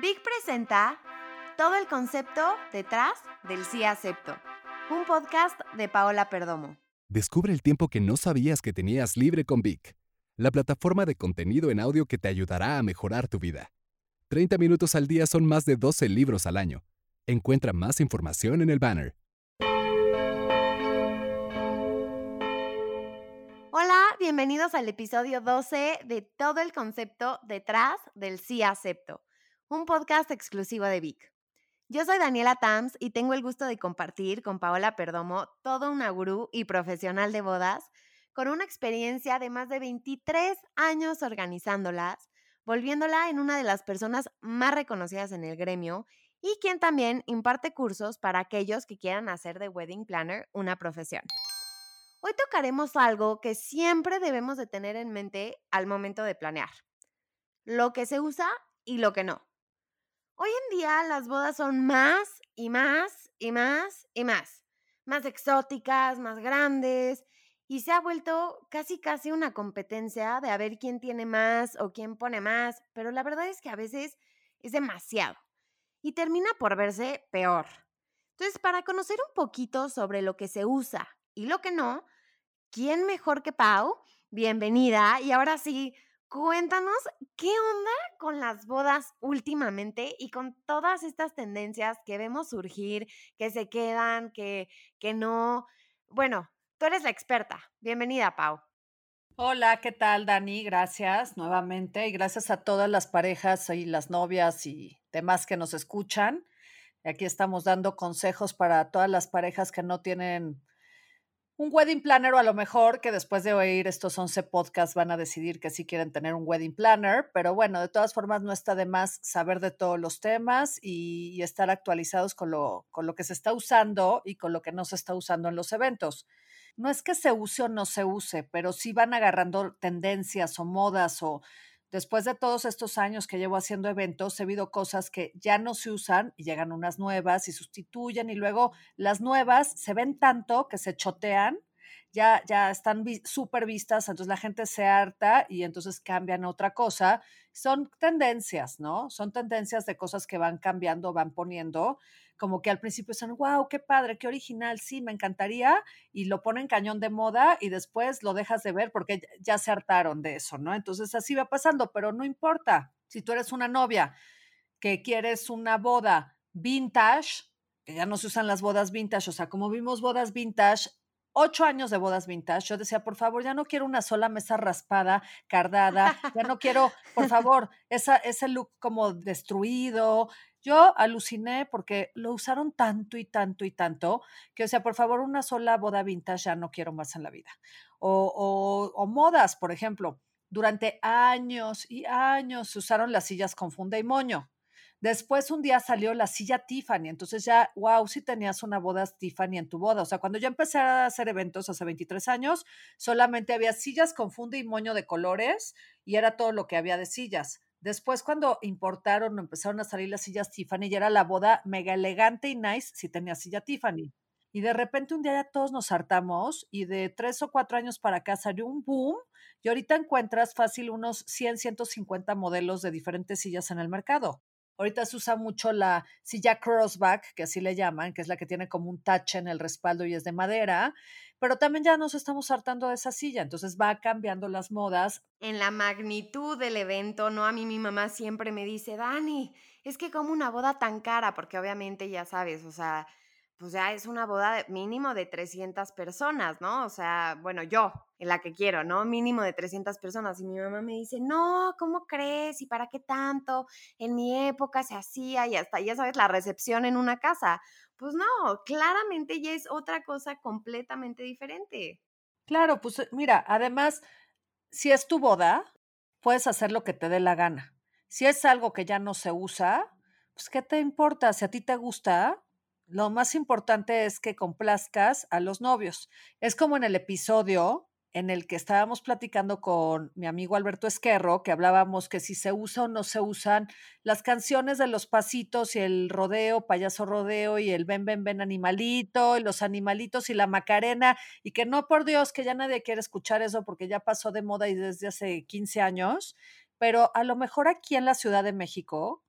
Big presenta todo el concepto detrás del sí acepto. Un podcast de Paola Perdomo. Descubre el tiempo que no sabías que tenías libre con Vic, la plataforma de contenido en audio que te ayudará a mejorar tu vida. 30 minutos al día son más de 12 libros al año. Encuentra más información en el banner. Bienvenidos al episodio 12 de todo el concepto detrás del sí acepto, un podcast exclusivo de Vic. Yo soy Daniela Tams y tengo el gusto de compartir con Paola Perdomo todo una gurú y profesional de bodas con una experiencia de más de 23 años organizándolas, volviéndola en una de las personas más reconocidas en el gremio y quien también imparte cursos para aquellos que quieran hacer de wedding planner una profesión. Hoy tocaremos algo que siempre debemos de tener en mente al momento de planear. Lo que se usa y lo que no. Hoy en día las bodas son más y más y más y más. Más exóticas, más grandes. Y se ha vuelto casi casi una competencia de a ver quién tiene más o quién pone más. Pero la verdad es que a veces es demasiado. Y termina por verse peor. Entonces, para conocer un poquito sobre lo que se usa y lo que no, ¿quién mejor que Pau? Bienvenida. Y ahora sí, cuéntanos qué onda con las bodas últimamente y con todas estas tendencias que vemos surgir, que se quedan, que, que no. Bueno, tú eres la experta. Bienvenida, Pau. Hola, ¿qué tal, Dani? Gracias nuevamente y gracias a todas las parejas y las novias y demás que nos escuchan. Aquí estamos dando consejos para todas las parejas que no tienen un wedding planner o a lo mejor que después de oír estos 11 podcasts van a decidir que sí quieren tener un wedding planner, pero bueno, de todas formas no está de más saber de todos los temas y, estar actualizados con lo, con lo que se está usando y con lo que no se está usando en los eventos. No es que se use o no se use, pero sí van agarrando tendencias o modas o después de todos estos años que llevo haciendo eventos, he visto cosas que ya no se usan y llegan unas nuevas y sustituyen y luego las nuevas se ven tanto que se chotean, ya, ya están súper vistas, entonces la gente se harta y entonces cambian otra cosa. Son tendencias, ¿no? Son tendencias de cosas que van cambiando, van poniendo como que al principio son, wow, qué padre, qué original, sí, me encantaría, y lo ponen cañón de moda y después lo dejas de ver porque ya se hartaron de eso, ¿no? Entonces así va pasando, pero no importa. Si tú eres una novia que quieres una boda vintage, que ya no se usan las bodas vintage, o sea, como vimos bodas vintage, ocho años de bodas vintage, yo decía, por favor, ya no quiero una sola mesa raspada, cardada, ya no quiero, por favor, esa, ese look como destruido, yo aluciné porque lo usaron tanto y tanto y tanto que, o sea, por favor, una sola boda vintage ya no quiero más en la vida. O, o, modas, por ejemplo. Durante años y años usaron las sillas con funda y moño. Después un día salió la silla Tiffany, entonces ya, wow, si tenías una boda Tiffany en tu boda. O sea, cuando yo empecé a hacer eventos hace 23 años, solamente había sillas con funda y moño de colores y era todo lo que había de sillas. Después, cuando importaron empezaron a salir las sillas Tiffany, ya era la boda mega elegante y nice si tenía silla Tiffany. Y de repente un día ya todos nos hartamos y de tres o cuatro años para acá salió un boom y ahorita encuentras fácil unos 100, 150 modelos de diferentes sillas en el mercado. Ahorita se usa mucho la silla crossback, que así le llaman, que es la que tiene como un tache en el respaldo y es de madera, pero también ya nos estamos hartando de esa silla, entonces va cambiando las modas. En la magnitud del evento, ¿no? A mí mi mamá siempre me dice, Dani, es que como una boda tan cara, porque obviamente ya sabes, o sea, pues ya es una boda mínimo de 300 personas, ¿no? O sea, bueno, yo, en la que quiero, ¿no? Mínimo de 300 personas. Y mi mamá me dice, no, ¿cómo crees? ¿Y para qué tanto? En mi época se hacía y hasta, ya sabes, la recepción en una casa. Pues no, claramente ya es otra cosa completamente diferente. Claro, pues eh, mira, además, si es tu boda, puedes hacer lo que te dé la gana. Si es algo que ya no se usa, pues ¿qué te importa? Si a ti te gusta, lo más importante es que complazcas a los novios. Es como en el episodio en el que estábamos platicando con mi amigo Alberto Esquerro, que hablábamos que si se usa o no se usan las canciones de los pasitos y el rodeo, payaso rodeo y el ven, ven, ven animalito y los animalitos y la macarena y que no, por Dios, que ya nadie quiere escuchar eso porque ya pasó de moda y desde hace 15 años, pero a lo mejor aquí en la Ciudad de México,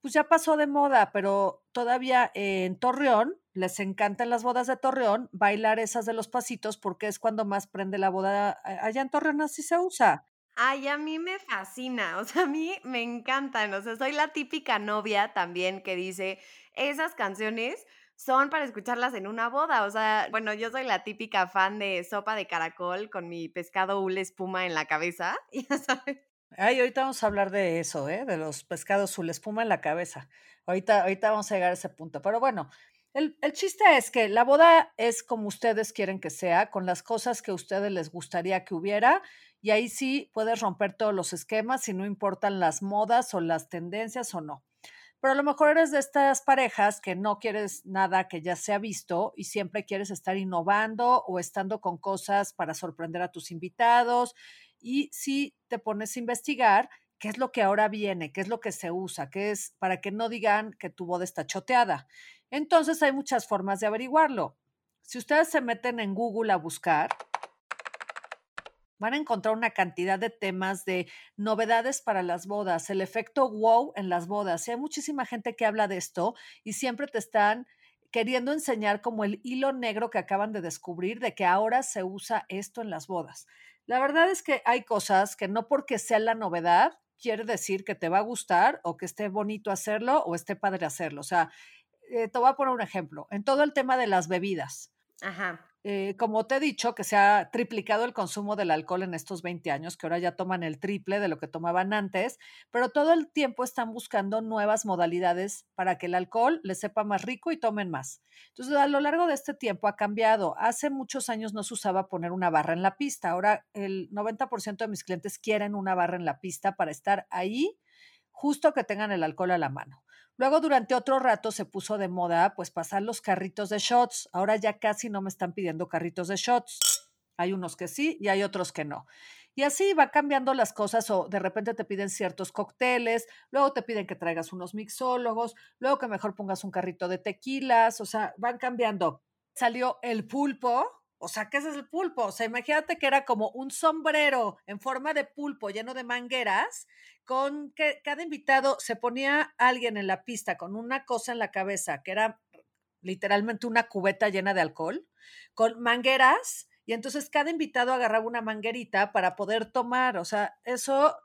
pues ya pasó de moda, pero todavía en Torreón les encantan las bodas de Torreón bailar esas de los pasitos porque es cuando más prende la boda. Allá en Torreón así se usa. Ay, a mí me fascina, o sea, a mí me encantan, o sea, soy la típica novia también que dice, esas canciones son para escucharlas en una boda, o sea, bueno, yo soy la típica fan de sopa de caracol con mi pescado hule espuma en la cabeza, ya sabes. Ay, ahorita vamos a hablar de eso, ¿eh? de los pescados hule espuma en la cabeza. Ahorita, ahorita vamos a llegar a ese punto, pero bueno, el, chiste es que la boda es como ustedes quieren que sea, con las cosas que a ustedes les gustaría que hubiera, y ahí sí puedes romper todos los esquemas si no importan las modas o las tendencias o no. Pero a lo mejor eres de estas parejas que no quieres nada que ya se ha visto y siempre quieres estar innovando o estando con cosas para sorprender a tus invitados. Y si te pones a investigar, qué es lo que ahora viene, qué es lo que se usa, qué es para que no digan que tu boda está choteada. Entonces hay muchas formas de averiguarlo. Si ustedes se meten en Google a buscar, van a encontrar una cantidad de temas de novedades para las bodas, el efecto wow en las bodas. hay muchísima gente que habla de esto y siempre te están queriendo enseñar como el hilo negro que acaban de descubrir de que ahora se usa esto en las bodas. La verdad es que hay cosas que no porque sea la novedad quiere decir que te va a gustar o que esté bonito hacerlo o esté padre hacerlo. O sea, eh, te voy a poner un ejemplo, en todo el tema de las bebidas. Ajá. Eh, como te he dicho, que se ha triplicado el consumo del alcohol en estos 20 años, que ahora ya toman el triple de lo que tomaban antes, pero todo el tiempo están buscando nuevas modalidades para que el alcohol les sepa más rico y tomen más. Entonces, a lo largo de este tiempo ha cambiado. Hace muchos años no se usaba poner una barra en la pista. Ahora el 90% de mis clientes quieren una barra en la pista para estar ahí justo que tengan el alcohol a la mano. Luego, durante otro rato, se puso de moda, pues, pasar los carritos de shots. Ahora ya casi no me están pidiendo carritos de shots. Hay unos que sí y hay otros que no. Y así va cambiando las cosas o de repente te piden ciertos cócteles, luego te piden que traigas unos mixólogos, luego que mejor pongas un carrito de tequilas, o sea, van cambiando. Salió el pulpo, o sea, ¿qué es el pulpo? O sea, imagínate que era como un sombrero en forma de pulpo lleno de mangueras, con que cada invitado se ponía alguien en la pista con una cosa en la cabeza, que era literalmente una cubeta llena de alcohol, con mangueras, y entonces cada invitado agarraba una manguerita para poder tomar. O sea, eso,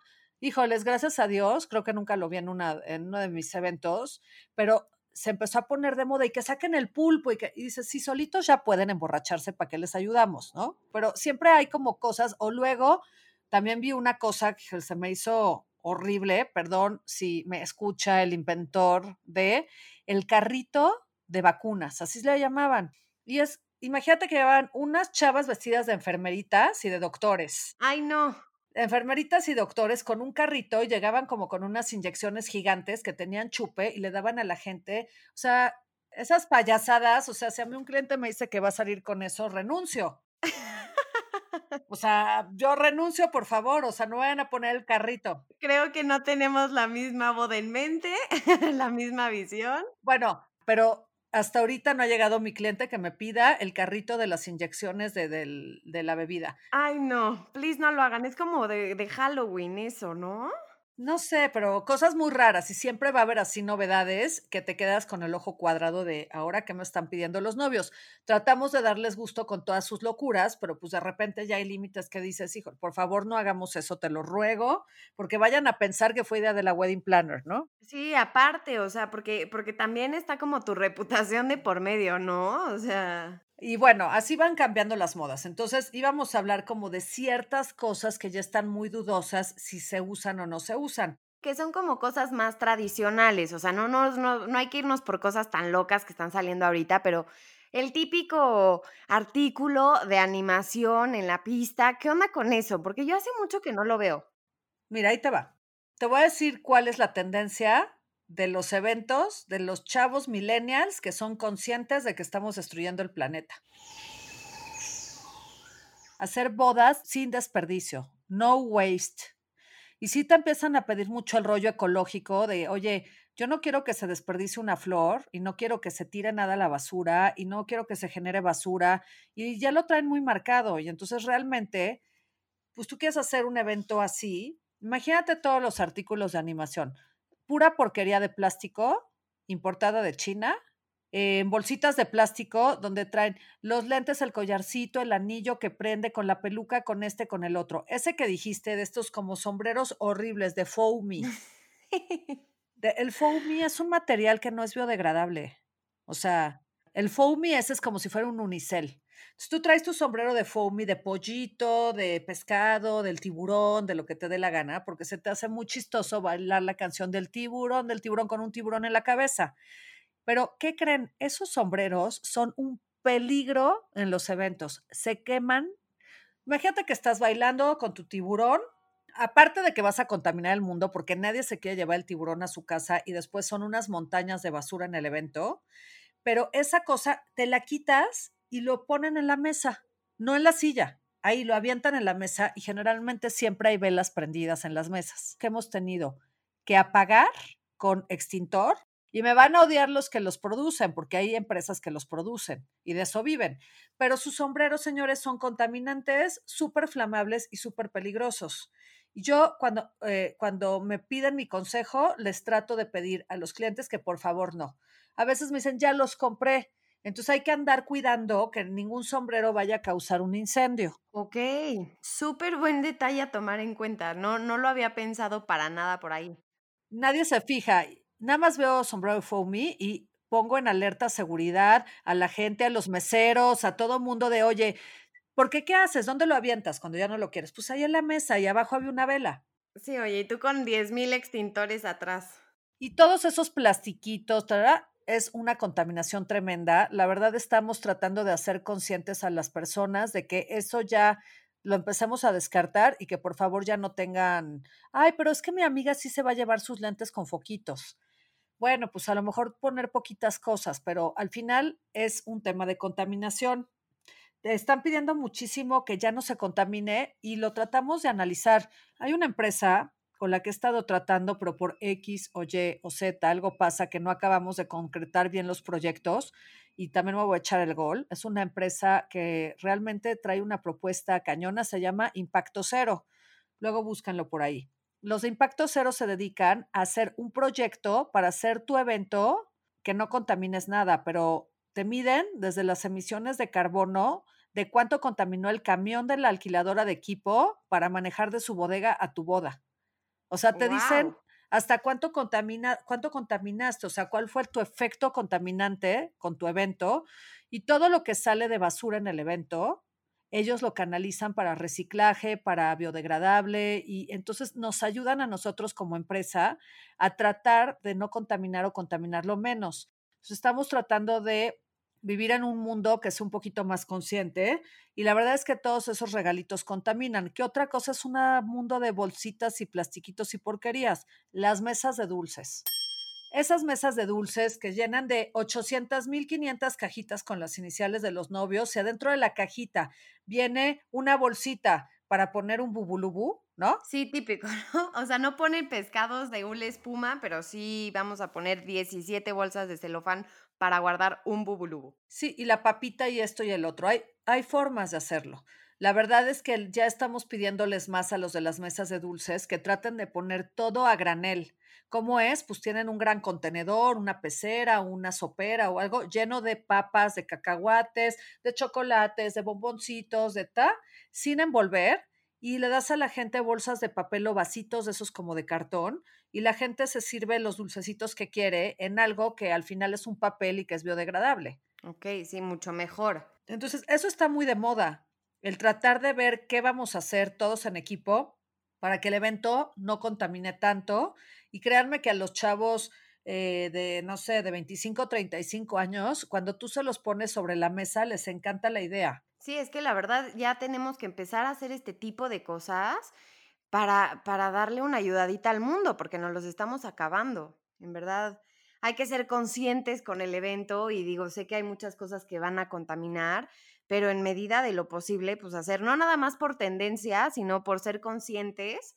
híjoles, gracias a Dios, creo que nunca lo vi en, una, en uno de mis eventos, pero se empezó a poner de moda y que saquen el pulpo y que dices, sí, solitos ya pueden emborracharse, ¿para qué les ayudamos? ¿No? Pero siempre hay como cosas, o luego también vi una cosa que se me hizo horrible, perdón si me escucha el inventor de el carrito de vacunas, así le llamaban. Y es, imagínate que llevaban unas chavas vestidas de enfermeritas y de doctores. Ay, no enfermeritas y doctores con un carrito y llegaban como con unas inyecciones gigantes que tenían chupe y le daban a la gente, o sea, esas payasadas, o sea, si a mí un cliente me dice que va a salir con eso, renuncio. O sea, yo renuncio, por favor, o sea, no vayan a poner el carrito. Creo que no tenemos la misma boda en mente, la misma visión. Bueno, pero hasta ahorita no ha llegado mi cliente que me pida el carrito de las inyecciones de, la bebida. Ay, no, please no lo hagan. Es como de, de Halloween eso, ¿no? No sé, pero cosas muy raras y siempre va a haber así novedades que te quedas con el ojo cuadrado de ahora que me están pidiendo los novios. Tratamos de darles gusto con todas sus locuras, pero pues de repente ya hay límites que dices, hijo, por favor no hagamos eso, te lo ruego, porque vayan a pensar que fue idea de la wedding planner, ¿no? Sí, aparte, o sea, porque, porque también está como tu reputación de por medio, ¿no? O sea. Y bueno, así van cambiando las modas. Entonces íbamos a hablar como de ciertas cosas que ya están muy dudosas si se usan o no se usan. Que son como cosas más tradicionales, o sea, no, no, no, no hay que irnos por cosas tan locas que están saliendo ahorita, pero el típico artículo de animación en la pista, ¿qué onda con eso? Porque yo hace mucho que no lo veo. Mira, ahí te va. Te voy a decir cuál es la tendencia de los eventos de los chavos millennials que son conscientes de que estamos destruyendo el planeta. Hacer bodas sin desperdicio, no waste. Y sí te empiezan a pedir mucho el rollo ecológico de, oye, yo no quiero que se desperdicie una flor y no quiero que se tire nada a la basura y no quiero que se genere basura y ya lo traen muy marcado y entonces realmente, pues tú quieres hacer un evento así, imagínate todos los artículos de animación, pura porquería de plástico importada de China, en bolsitas de plástico donde traen los lentes, el collarcito, el anillo que prende con la peluca, con este, con el otro. Ese que dijiste de estos como sombreros horribles de foamy. el foamy es un material que no es biodegradable. O sea, el foamy ese es como si fuera un unicel. Tú traes tu sombrero de foamy, de pollito, de pescado, del tiburón, de lo que te dé la gana, porque se te hace muy chistoso bailar la canción del tiburón, del tiburón con un tiburón en la cabeza. Pero, ¿qué creen? Esos sombreros son un peligro en los eventos. Se queman. Imagínate que estás bailando con tu tiburón aparte de que vas a contaminar el mundo porque nadie se quiere llevar el tiburón a su casa y después son unas montañas de basura en el evento, pero esa cosa te la quitas y lo ponen en la mesa, no en la silla. Ahí lo avientan en la mesa y generalmente siempre hay velas prendidas en las mesas que hemos tenido que apagar con extintor y me van a odiar los que los producen, porque hay empresas que los producen y de eso viven. Pero sus sombreros, señores, son contaminantes, súper flamables y súper peligrosos. Yo cuando, eh, cuando me piden mi consejo, les trato de pedir a los clientes que por favor no. A veces me dicen, ya los compré. Entonces hay que andar cuidando que ningún sombrero vaya a causar un incendio. Ok, súper buen detalle a tomar en cuenta. No, no lo había pensado para nada por ahí. Nadie se fija. Nada más veo sombrero foamy y pongo en alerta seguridad a la gente, a los meseros, a todo mundo de, oye, porque, ¿qué haces? ¿Dónde lo avientas cuando ya no lo quieres? Pues ahí en la mesa y abajo había una vela. Sí, oye, y tú con 10.000 extintores atrás. Y todos esos plastiquitos, es una contaminación tremenda. La verdad estamos tratando de hacer conscientes a las personas de que eso ya lo empecemos a descartar y que por favor ya no tengan, ay, pero es que mi amiga sí se va a llevar sus lentes con foquitos. Bueno, pues a lo mejor poner poquitas cosas, pero al final es un tema de contaminación están pidiendo muchísimo que ya no se contamine y lo tratamos de analizar. Hay una empresa con la que he estado tratando, pero por X o Y o Z algo pasa que no acabamos de concretar bien los proyectos y también me voy a echar el gol. Es una empresa que realmente trae una propuesta cañona, se llama Impacto Cero. Luego búscanlo por ahí. Los de Impacto Cero se dedican a hacer un proyecto para hacer tu evento que no contamines nada, pero te miden desde las emisiones de carbono de cuánto contaminó el camión de la alquiladora de equipo para manejar de su bodega a tu boda. O sea, te dicen hasta cuánto contamina, cuánto contaminaste, o sea, cuál fue tu efecto contaminante con tu evento y todo lo que sale de basura en el evento, ellos lo canalizan para reciclaje, para biodegradable y entonces nos ayudan a nosotros como empresa a tratar de no contaminar o contaminarlo menos. Entonces, estamos tratando de vivir en un mundo que es un poquito más consciente y la verdad es que todos esos regalitos contaminan. ¿Qué otra cosa es un mundo de bolsitas y plastiquitos y porquerías? Las mesas de dulces. Esas mesas de dulces que llenan de 800, 1500 cajitas con las iniciales de los novios y adentro de la cajita viene una bolsita para poner un bubulubú, ¿no? Sí, típico, ¿no? O sea, no ponen pescados de hule espuma, pero sí vamos a poner 17 bolsas de celofán para guardar un bubulubu. Sí, y la papita y esto y el otro. Hay, hay formas de hacerlo. La verdad es que ya estamos pidiéndoles más a los de las mesas de dulces que traten de poner todo a granel. ¿Cómo es? Pues tienen un gran contenedor, una pecera, una sopera o algo lleno de papas, de cacahuates, de chocolates, de bomboncitos, de ta, sin envolver y le das a la gente bolsas de papel o vasitos de esos como de cartón y la gente se sirve los dulcecitos que quiere en algo que al final es un papel y que es biodegradable. Ok, sí, mucho mejor. Entonces, eso está muy de moda, el tratar de ver qué vamos a hacer todos en equipo para que el evento no contamine tanto. Y créanme que a los chavos eh, de, no sé, de 25, 35 años, cuando tú se los pones sobre la mesa, les encanta la idea. Sí, es que la verdad ya tenemos que empezar a hacer este tipo de cosas para, para darle una ayudadita al mundo, porque nos los estamos acabando. En verdad, hay que ser conscientes con el evento y digo, sé que hay muchas cosas que van a contaminar, pero en medida de lo posible, pues hacer no nada más por tendencia, sino por ser conscientes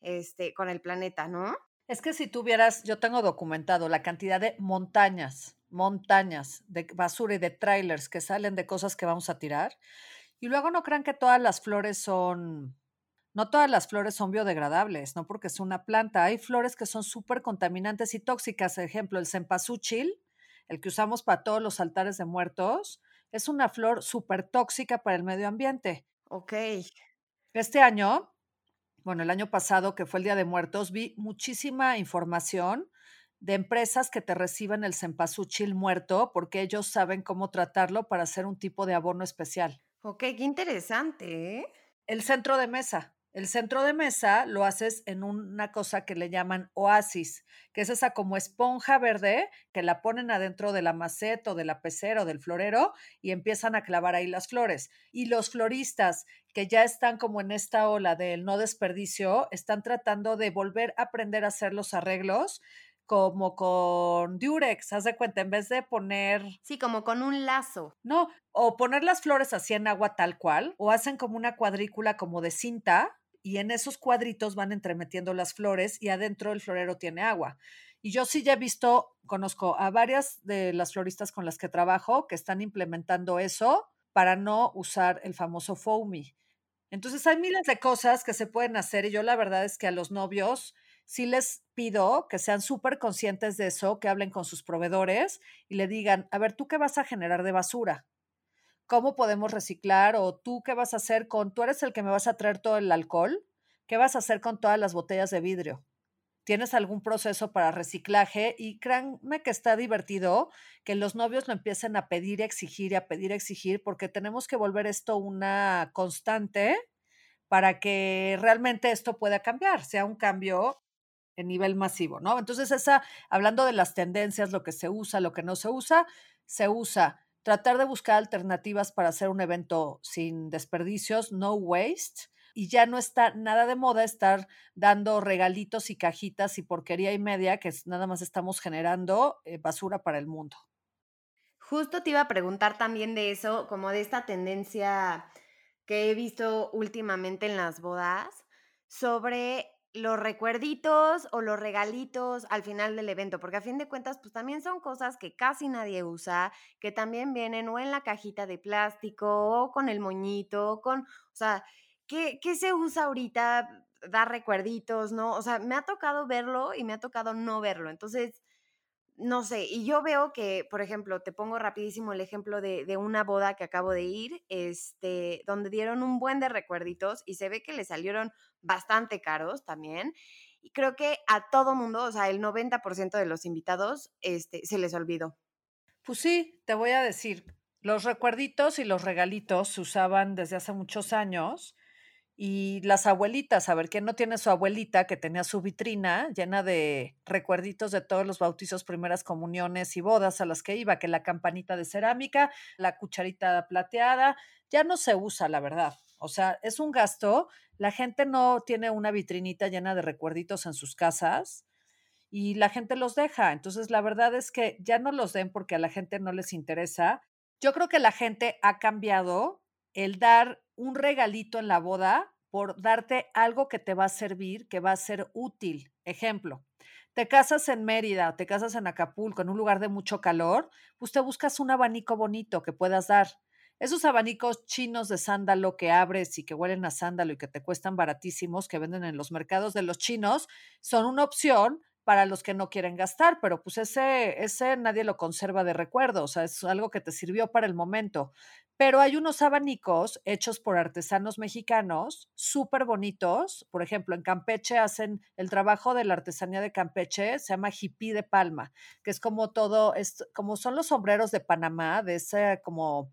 este, con el planeta, ¿no? Es que si tuvieras, yo tengo documentado la cantidad de montañas, montañas de basura y de trailers que salen de cosas que vamos a tirar. Y luego no crean que todas las flores son, no todas las flores son biodegradables, no porque es una planta. Hay flores que son súper contaminantes y tóxicas. Ejemplo, el cempasúchil, el que usamos para todos los altares de muertos, es una flor súper tóxica para el medio ambiente. Ok. Este año, bueno, el año pasado, que fue el Día de Muertos, vi muchísima información de empresas que te reciben el cempasúchil muerto porque ellos saben cómo tratarlo para hacer un tipo de abono especial. Ok, qué interesante. ¿eh? El centro de mesa. El centro de mesa lo haces en una cosa que le llaman oasis, que es esa como esponja verde que la ponen adentro de la maceta o de la pecera o del florero y empiezan a clavar ahí las flores. Y los floristas que ya están como en esta ola del no desperdicio, están tratando de volver a aprender a hacer los arreglos como con Durex, haz de cuenta, en vez de poner... Sí, como con un lazo. No, o poner las flores así en agua tal cual, o hacen como una cuadrícula como de cinta y en esos cuadritos van entremetiendo las flores y adentro el florero tiene agua. Y yo sí ya he visto, conozco a varias de las floristas con las que trabajo que están implementando eso para no usar el famoso foamy. Entonces hay miles de cosas que se pueden hacer y yo la verdad es que a los novios sí les pido que sean súper conscientes de eso, que hablen con sus proveedores y le digan, a ver, ¿tú qué vas a generar de basura? ¿Cómo podemos reciclar? ¿O tú qué vas a hacer con, tú eres el que me vas a traer todo el alcohol? ¿Qué vas a hacer con todas las botellas de vidrio? ¿Tienes algún proceso para reciclaje? Y créanme que está divertido que los novios lo empiecen a pedir, exigir y a pedir, exigir, porque tenemos que volver esto una constante para que realmente esto pueda cambiar, sea un cambio en nivel masivo, ¿no? Entonces, esa, hablando de las tendencias, lo que se usa, lo que no se usa, se usa tratar de buscar alternativas para hacer un evento sin desperdicios, no waste, y ya no está nada de moda estar dando regalitos y cajitas y porquería y media, que nada más estamos generando eh, basura para el mundo. Justo te iba a preguntar también de eso, como de esta tendencia que he visto últimamente en las bodas, sobre los recuerditos o los regalitos al final del evento, porque a fin de cuentas, pues también son cosas que casi nadie usa, que también vienen o en la cajita de plástico o con el moñito, con, o sea, ¿qué, qué se usa ahorita? Dar recuerditos, ¿no? O sea, me ha tocado verlo y me ha tocado no verlo. Entonces, no sé, y yo veo que, por ejemplo, te pongo rapidísimo el ejemplo de, de, una boda que acabo de ir, este, donde dieron un buen de recuerditos y se ve que le salieron bastante caros también. Y creo que a todo mundo, o sea, el 90% de los invitados, este, se les olvidó. Pues sí, te voy a decir, los recuerditos y los regalitos se usaban desde hace muchos años y las abuelitas, a ver, ¿quién no tiene su abuelita que tenía su vitrina llena de recuerditos de todos los bautizos, primeras comuniones y bodas a las que iba? Que la campanita de cerámica, la cucharita plateada, ya no se usa, la verdad. O sea, es un gasto. La gente no tiene una vitrinita llena de recuerditos en sus casas y la gente los deja. Entonces, la verdad es que ya no los den porque a la gente no les interesa. Yo creo que la gente ha cambiado el dar un regalito en la boda por darte algo que te va a servir, que va a ser útil. Ejemplo, te casas en Mérida o te casas en Acapulco, en un lugar de mucho calor, pues te buscas un abanico bonito que puedas dar. Esos abanicos chinos de sándalo que abres y que huelen a sándalo y que te cuestan baratísimos, que venden en los mercados de los chinos, son una opción para los que no quieren gastar, pero pues ese, ese nadie lo conserva de recuerdo, o sea, es algo que te sirvió para el momento. Pero hay unos abanicos hechos por artesanos mexicanos súper bonitos. Por ejemplo, en Campeche hacen el trabajo de la artesanía de Campeche, se llama hippie de palma, que es como todo, es, como son los sombreros de Panamá, de ese como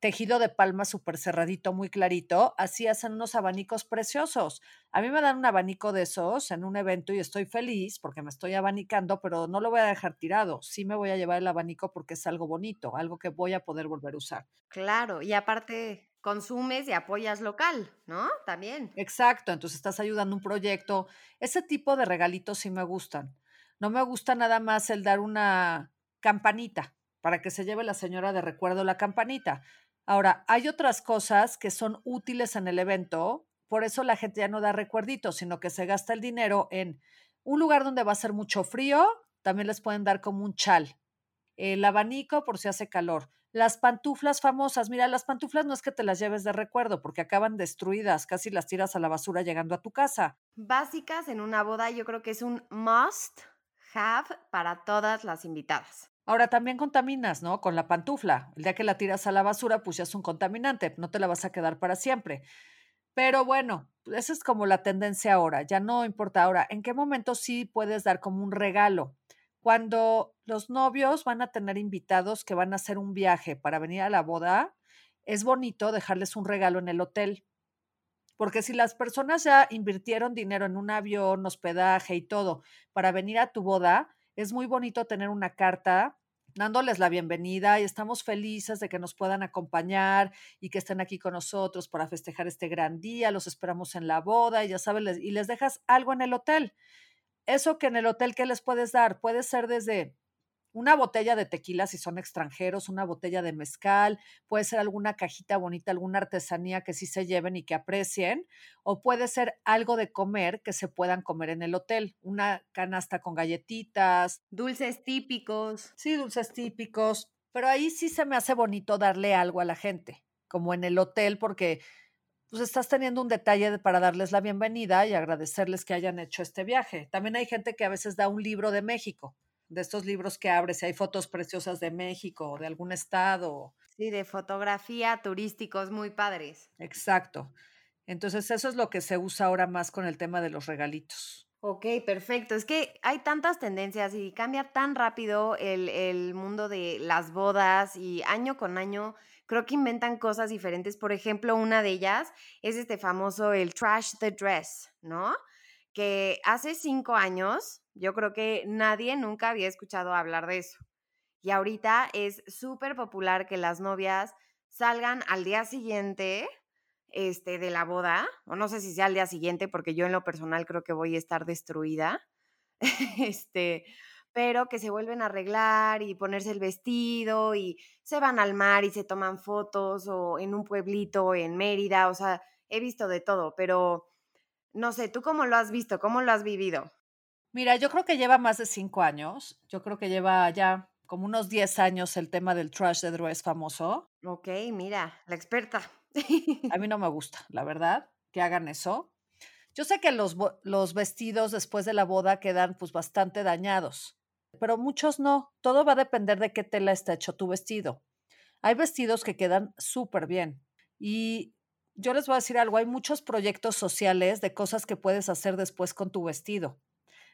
tejido de palma súper cerradito, muy clarito, así hacen unos abanicos preciosos. A mí me dan un abanico de esos en un evento y estoy feliz porque me estoy abanicando, pero no lo voy a dejar tirado. Sí me voy a llevar el abanico porque es algo bonito, algo que voy a poder volver a usar. Claro, y aparte consumes y apoyas local, ¿no? También. Exacto, entonces estás ayudando un proyecto. Ese tipo de regalitos sí me gustan. No me gusta nada más el dar una campanita para que se lleve la señora de recuerdo la campanita Ahora, hay otras cosas que son útiles en el evento, por eso la gente ya no da recuerditos, sino que se gasta el dinero en un lugar donde va a ser mucho frío, también les pueden dar como un chal, el abanico por si hace calor, las pantuflas famosas, mira, las pantuflas no es que te las lleves de recuerdo porque acaban destruidas, casi las tiras a la basura llegando a tu casa. Básicas en una boda yo creo que es un must have para todas las invitadas. Ahora también contaminas, ¿no? Con la pantufla. El día que la tiras a la basura, pues ya es un contaminante, no te la vas a quedar para siempre. Pero bueno, esa es como la tendencia ahora, ya no importa ahora, ¿en qué momento sí puedes dar como un regalo? Cuando los novios van a tener invitados que van a hacer un viaje para venir a la boda, es bonito dejarles un regalo en el hotel. Porque si las personas ya invirtieron dinero en un avión, hospedaje y todo para venir a tu boda, es muy bonito tener una carta dándoles la bienvenida y estamos felices de que nos puedan acompañar y que estén aquí con nosotros para festejar este gran día. Los esperamos en la boda y ya sabes, y les dejas algo en el hotel. Eso que en el hotel, ¿qué les puedes dar? Puede ser desde una botella de tequila si son extranjeros, una botella de mezcal, puede ser alguna cajita bonita, alguna artesanía que sí se lleven y que aprecien, o puede ser algo de comer que se puedan comer en el hotel, una canasta con galletitas. Dulces típicos. Sí, dulces típicos, pero ahí sí se me hace bonito darle algo a la gente, como en el hotel, porque pues estás teniendo un detalle para darles la bienvenida y agradecerles que hayan hecho este viaje. También hay gente que a veces da un libro de México de estos libros que abres, si hay fotos preciosas de México o de algún estado. Sí, de fotografía turísticos muy padres. Exacto. Entonces eso es lo que se usa ahora más con el tema de los regalitos. Ok, perfecto. Es que hay tantas tendencias y cambia tan rápido el, el mundo de las bodas y año con año creo que inventan cosas diferentes. Por ejemplo, una de ellas es este famoso el trash the dress, ¿no? Que hace cinco años yo creo que nadie nunca había escuchado hablar de eso. Y ahorita es súper popular que las novias salgan al día siguiente este, de la boda, o no sé si sea al día siguiente, porque yo en lo personal creo que voy a estar destruida, este, pero que se vuelven a arreglar y ponerse el vestido y se van al mar y se toman fotos o en un pueblito en Mérida, o sea, he visto de todo, pero no sé, ¿tú cómo lo has visto? ¿Cómo lo has vivido? Mira, yo creo que lleva más de cinco años. Yo creo que lleva ya como unos diez años el tema del trash de dress famoso. Ok, mira, la experta. A mí no me gusta, la verdad, que hagan eso. Yo sé que los, los vestidos después de la boda quedan pues bastante dañados, pero muchos no. Todo va a depender de qué tela está hecho tu vestido. Hay vestidos que quedan súper bien. Y yo les voy a decir algo, hay muchos proyectos sociales de cosas que puedes hacer después con tu vestido.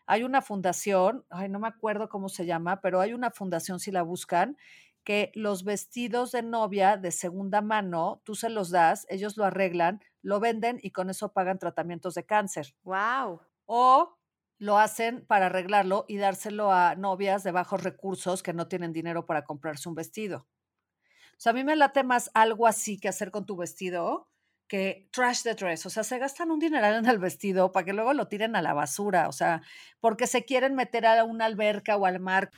Hay una fundación, ay, no me acuerdo cómo se llama, pero hay una fundación, si la buscan, que los vestidos de novia de segunda mano, tú se los das, ellos lo arreglan, lo venden y con eso pagan tratamientos de cáncer. ¡Wow! O lo hacen para arreglarlo y dárselo a novias de bajos recursos que no tienen dinero para comprarse un vestido. O sea, a mí me late más algo así que hacer con tu vestido que trash the dress, o sea, se gastan un dineral en el vestido para que luego lo tiren a la basura, o sea, porque se quieren meter a una alberca o al mar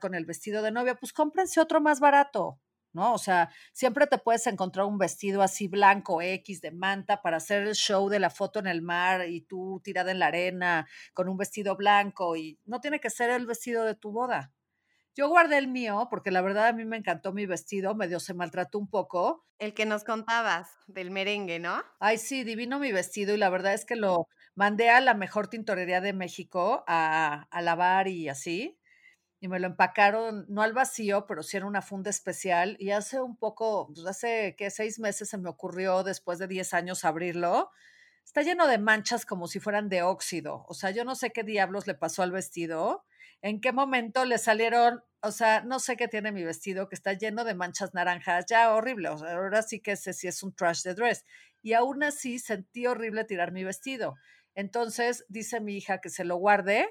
con el vestido de novia, pues cómprense otro más barato, ¿no? O sea, siempre te puedes encontrar un vestido así blanco X de manta para hacer el show de la foto en el mar y tú tirada en la arena con un vestido blanco y no tiene que ser el vestido de tu boda. Yo guardé el mío porque la verdad a mí me encantó mi vestido, medio se maltrató un poco. El que nos contabas del merengue, ¿no? Ay, sí, divino mi vestido y la verdad es que lo mandé a la mejor tintorería de México a, a lavar y así. Y me lo empacaron, no al vacío, pero sí era una funda especial. Y hace un poco, pues hace que seis meses se me ocurrió, después de diez años, abrirlo. Está lleno de manchas como si fueran de óxido. O sea, yo no sé qué diablos le pasó al vestido en qué momento le salieron, o sea, no sé qué tiene mi vestido, que está lleno de manchas naranjas, ya horrible, o sea, ahora sí que sé si es un trash de dress. Y aún así sentí horrible tirar mi vestido. Entonces dice mi hija que se lo guarde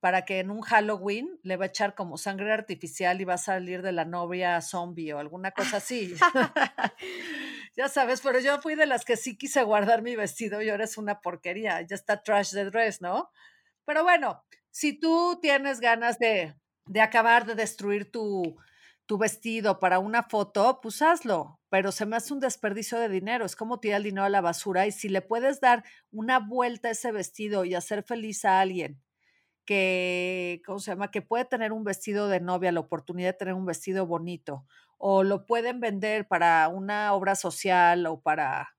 para que en un Halloween le va a echar como sangre artificial y va a salir de la novia zombie o alguna cosa así. ya sabes, pero yo fui de las que sí quise guardar mi vestido y ahora es una porquería, ya está trash de dress, ¿no? Pero bueno, si tú tienes ganas de, acabar de destruir tu, tu vestido para una foto, pues hazlo, pero se me hace un desperdicio de dinero, es como tirar el dinero a la basura y si le puedes dar una vuelta a ese vestido y hacer feliz a alguien que, ¿cómo se llama? Que puede tener un vestido de novia, la oportunidad de tener un vestido bonito, o lo pueden vender para una obra social o para...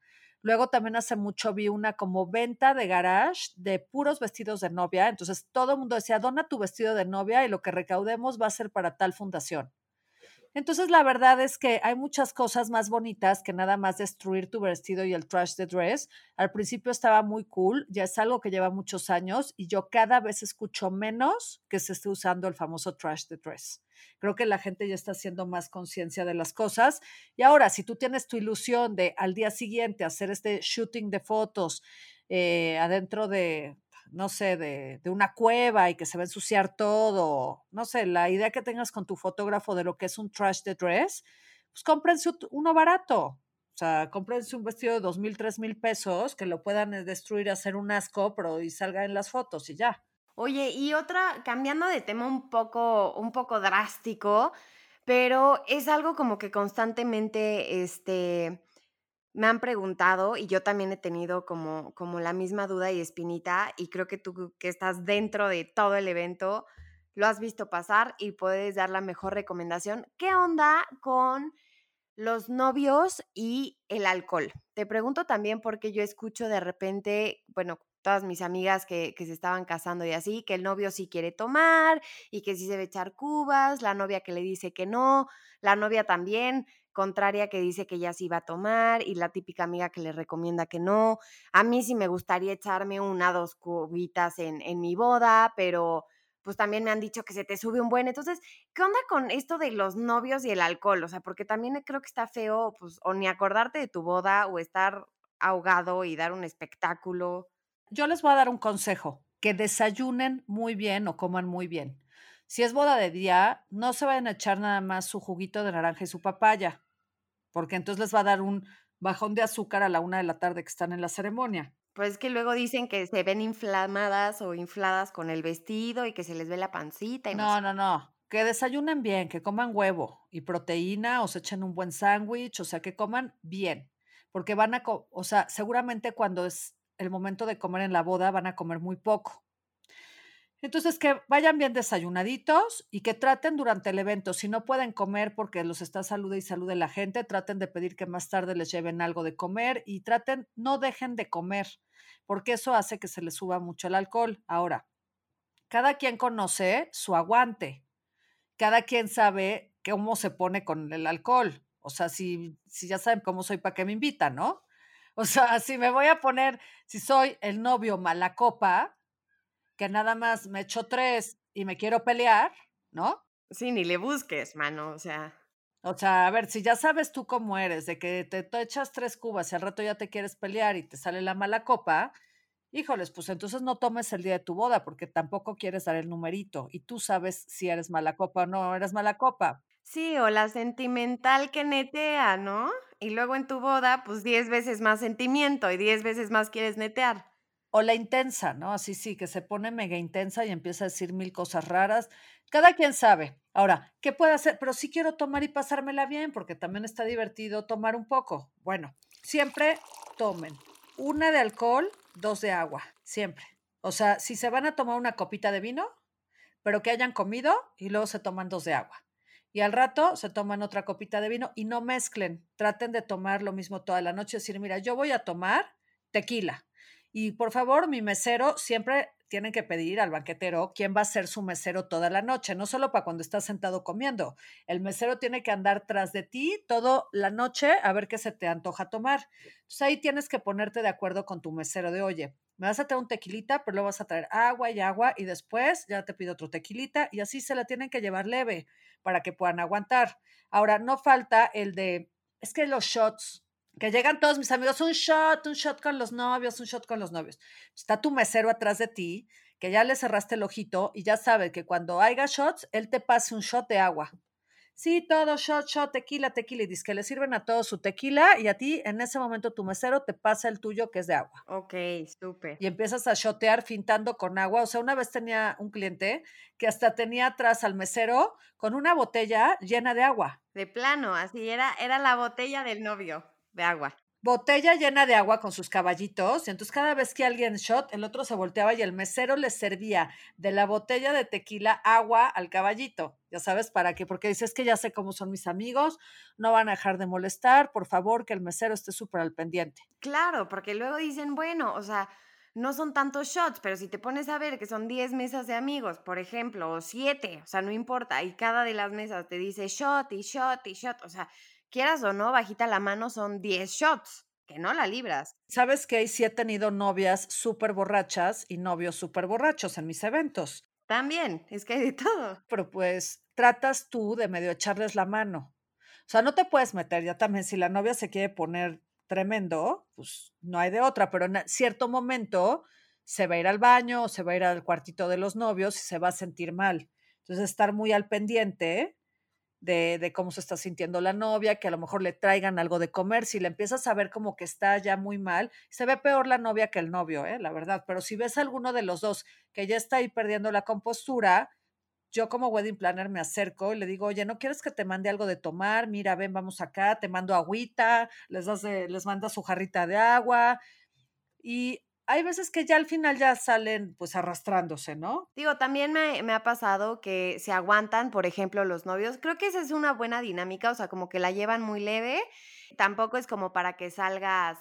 Luego también hace mucho vi una como venta de garage de puros vestidos de novia. Entonces todo el mundo decía, dona tu vestido de novia y lo que recaudemos va a ser para tal fundación. Entonces, la verdad es que hay muchas cosas más bonitas que nada más destruir tu vestido y el trash de dress. Al principio estaba muy cool, ya es algo que lleva muchos años y yo cada vez escucho menos que se esté usando el famoso trash de dress. Creo que la gente ya está haciendo más conciencia de las cosas. Y ahora, si tú tienes tu ilusión de al día siguiente hacer este shooting de fotos eh, adentro de, no sé, de, una cueva y que se va a ensuciar todo, no sé, la idea que tengas con tu fotógrafo de lo que es un trash de dress, pues cómprense uno barato. O sea, cómprense un vestido de dos mil, tres mil pesos que lo puedan eh, destruir, hacer un asco, pero y salga en las fotos y ya. Oye, y otra, cambiando de tema un poco, un poco drástico, pero es algo como que constantemente, este, me han preguntado y yo también he tenido como, como la misma duda y espinita y creo que tú que estás dentro de todo el evento lo has visto pasar y puedes dar la mejor recomendación. ¿Qué onda con los novios y el alcohol? Te pregunto también porque yo escucho de repente, bueno, todas mis amigas que, que, se estaban casando y así, que el novio sí quiere tomar y que sí se debe echar cubas, la novia que le dice que no, la novia también contraria que dice que ya se iba a tomar y la típica amiga que le recomienda que no. A mí sí me gustaría echarme una, dos cubitas en, en mi boda, pero pues también me han dicho que se te sube un buen. Entonces, ¿qué onda con esto de los novios y el alcohol? O sea, porque también creo que está feo, pues, o ni acordarte de tu boda o estar ahogado y dar un espectáculo. Yo les voy a dar un consejo, que desayunen muy bien o coman muy bien. Si es boda de día, no se vayan a echar nada más su juguito de naranja y su papaya, porque entonces les va a dar un bajón de azúcar a la una de la tarde que están en la ceremonia. Pues que luego dicen que se ven inflamadas o infladas con el vestido y que se les ve la pancita. Y no, no, no, no. Que desayunen bien, que coman huevo y proteína o se echen un buen sándwich, o sea, que coman bien, porque van a, o sea, seguramente cuando es el momento de comer en la boda van a comer muy poco. Entonces, que vayan bien desayunaditos y que traten durante el evento, si no pueden comer porque los está salude y salude la gente, traten de pedir que más tarde les lleven algo de comer y traten, no dejen de comer, porque eso hace que se les suba mucho el alcohol. Ahora, cada quien conoce su aguante, cada quien sabe cómo se pone con el alcohol. O sea, si, si ya saben cómo soy, ¿para qué me invitan, no? O sea, si me voy a poner, si soy el novio mala copa, que nada más me echo tres y me quiero pelear, ¿no? Sí, ni le busques, mano, o sea. O sea, a ver, si ya sabes tú cómo eres, de que te, te echas tres cubas y al rato ya te quieres pelear y te sale la mala copa, híjoles, pues entonces no tomes el día de tu boda porque tampoco quieres dar el numerito y tú sabes si eres mala copa o no eres mala copa. Sí, o la sentimental que netea, ¿no? Y luego en tu boda, pues diez veces más sentimiento y diez veces más quieres netear. O la intensa, ¿no? Así sí, que se pone mega intensa y empieza a decir mil cosas raras. Cada quien sabe. Ahora, ¿qué puede hacer? Pero sí quiero tomar y pasármela bien, porque también está divertido tomar un poco. Bueno, siempre tomen una de alcohol, dos de agua, siempre. O sea, si se van a tomar una copita de vino, pero que hayan comido y luego se toman dos de agua. Y al rato se toman otra copita de vino y no mezclen. Traten de tomar lo mismo toda la noche. Decir, mira, yo voy a tomar tequila y por favor, mi mesero siempre tienen que pedir al banquetero quién va a ser su mesero toda la noche, no solo para cuando estás sentado comiendo. El mesero tiene que andar tras de ti toda la noche a ver qué se te antoja tomar. Entonces ahí tienes que ponerte de acuerdo con tu mesero de, oye, me vas a traer un tequilita, pero luego vas a traer agua y agua y después ya te pido otro tequilita y así se la tienen que llevar leve para que puedan aguantar. Ahora, no falta el de, es que los shots, que llegan todos mis amigos, un shot, un shot con los novios, un shot con los novios. Está tu mesero atrás de ti, que ya le cerraste el ojito y ya sabe que cuando haya shots, él te pase un shot de agua. sí, todo, shot, shot, tequila, tequila, y dice que le sirven a todos su tequila y a ti en ese momento tu mesero te pasa el tuyo que es de agua. Ok, súper. Y empiezas a shotear fintando con agua. O sea, una vez tenía un cliente que hasta tenía atrás al mesero con una botella llena de agua. De plano, así era, era la botella del novio de agua botella llena de agua con sus caballitos, y entonces cada vez que alguien shot, el otro se volteaba y el mesero le servía de la botella de tequila agua al caballito. Ya sabes para qué, porque dices que ya sé cómo son mis amigos, no van a dejar de molestar, por favor, que el mesero esté súper al pendiente. Claro, porque luego dicen, bueno, o sea, no son tantos shots, pero si te pones a ver que son 10 mesas de amigos, por ejemplo, o 7, o sea, no importa, y cada de las mesas te dice shot y shot y shot, o sea, quieras o no, bajita la mano son 10 shots, que no la libras. ¿Sabes que Sí he tenido novias súper borrachas y novios súper borrachos en mis eventos. También, es que hay de todo. Pero pues tratas tú de medio echarles la mano. O sea, no te puedes meter ya también si la novia se quiere poner tremendo, pues no hay de otra, pero en cierto momento se va a ir al baño o se va a ir al cuartito de los novios y se va a sentir mal. Entonces, estar muy al pendiente de, cómo se está sintiendo la novia, que a lo mejor le traigan algo de comer, si le empiezas a ver como que está ya muy mal, se ve peor la novia que el novio, ¿eh? la verdad, pero si ves a alguno de los dos que ya está ahí perdiendo la compostura, yo como wedding planner me acerco y le digo, oye, ¿no quieres que te mande algo de tomar? Mira, ven, vamos acá, te mando agüita, les, das les manda su jarrita de agua. Y hay veces que ya al final ya salen pues arrastrándose, ¿no? Digo, también me, me, ha pasado que se aguantan, por ejemplo, los novios. Creo que esa es una buena dinámica, o sea, como que la llevan muy leve. Tampoco es como para que salgas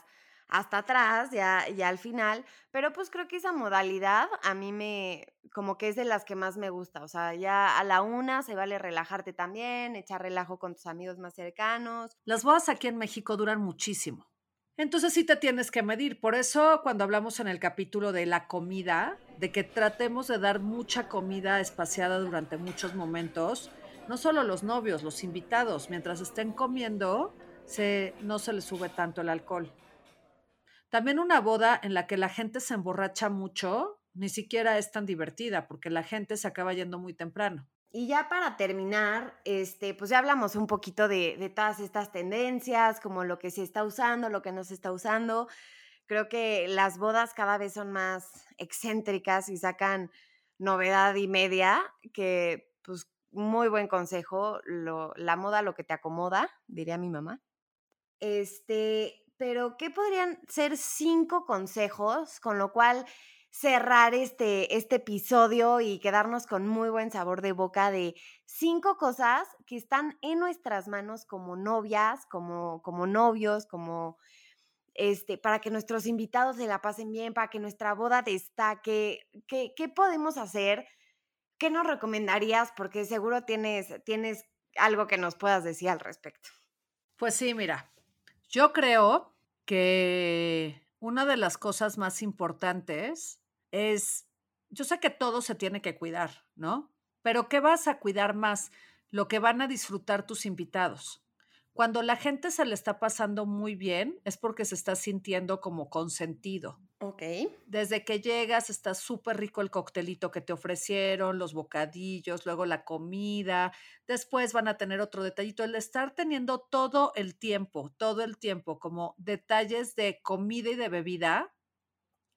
hasta atrás, ya, ya al final, pero pues creo que esa modalidad a mí me, como que es de las que más me gusta, o sea, ya a la una se vale relajarte también, echar relajo con tus amigos más cercanos. Las bodas aquí en México duran muchísimo. Entonces sí te tienes que medir. Por eso cuando hablamos en el capítulo de la comida, de que tratemos de dar mucha comida espaciada durante muchos momentos, no solo los novios, los invitados, mientras estén comiendo, se, no se les sube tanto el alcohol. También una boda en la que la gente se emborracha mucho, ni siquiera es tan divertida porque la gente se acaba yendo muy temprano. Y ya para terminar, este, pues ya hablamos un poquito de, de, todas estas tendencias, como lo que se está usando, lo que no se está usando. Creo que las bodas cada vez son más excéntricas y sacan novedad y media, que pues muy buen consejo, la moda lo que te acomoda, diría mi mamá. Este, pero ¿qué podrían ser cinco consejos con lo cual cerrar este, este episodio y quedarnos con muy buen sabor de boca de cinco cosas que están en nuestras manos como novias, como, como novios, como este, para que nuestros invitados se la pasen bien, para que nuestra boda destaque. ¿Qué, qué podemos hacer? ¿Qué nos recomendarías? Porque seguro tienes, tienes algo que nos puedas decir al respecto. Pues sí, mira, yo creo que una de las cosas más importantes es, yo sé que todo se tiene que cuidar, ¿no? Pero ¿qué vas a cuidar más? Lo que van a disfrutar tus invitados. Cuando la gente se le está pasando muy bien es porque se está sintiendo como consentido. Ok. Desde que llegas está súper rico el coctelito que te ofrecieron, los bocadillos, luego la comida, después van a tener otro detallito. El estar teniendo todo el tiempo, todo el tiempo como detalles de comida y de bebida,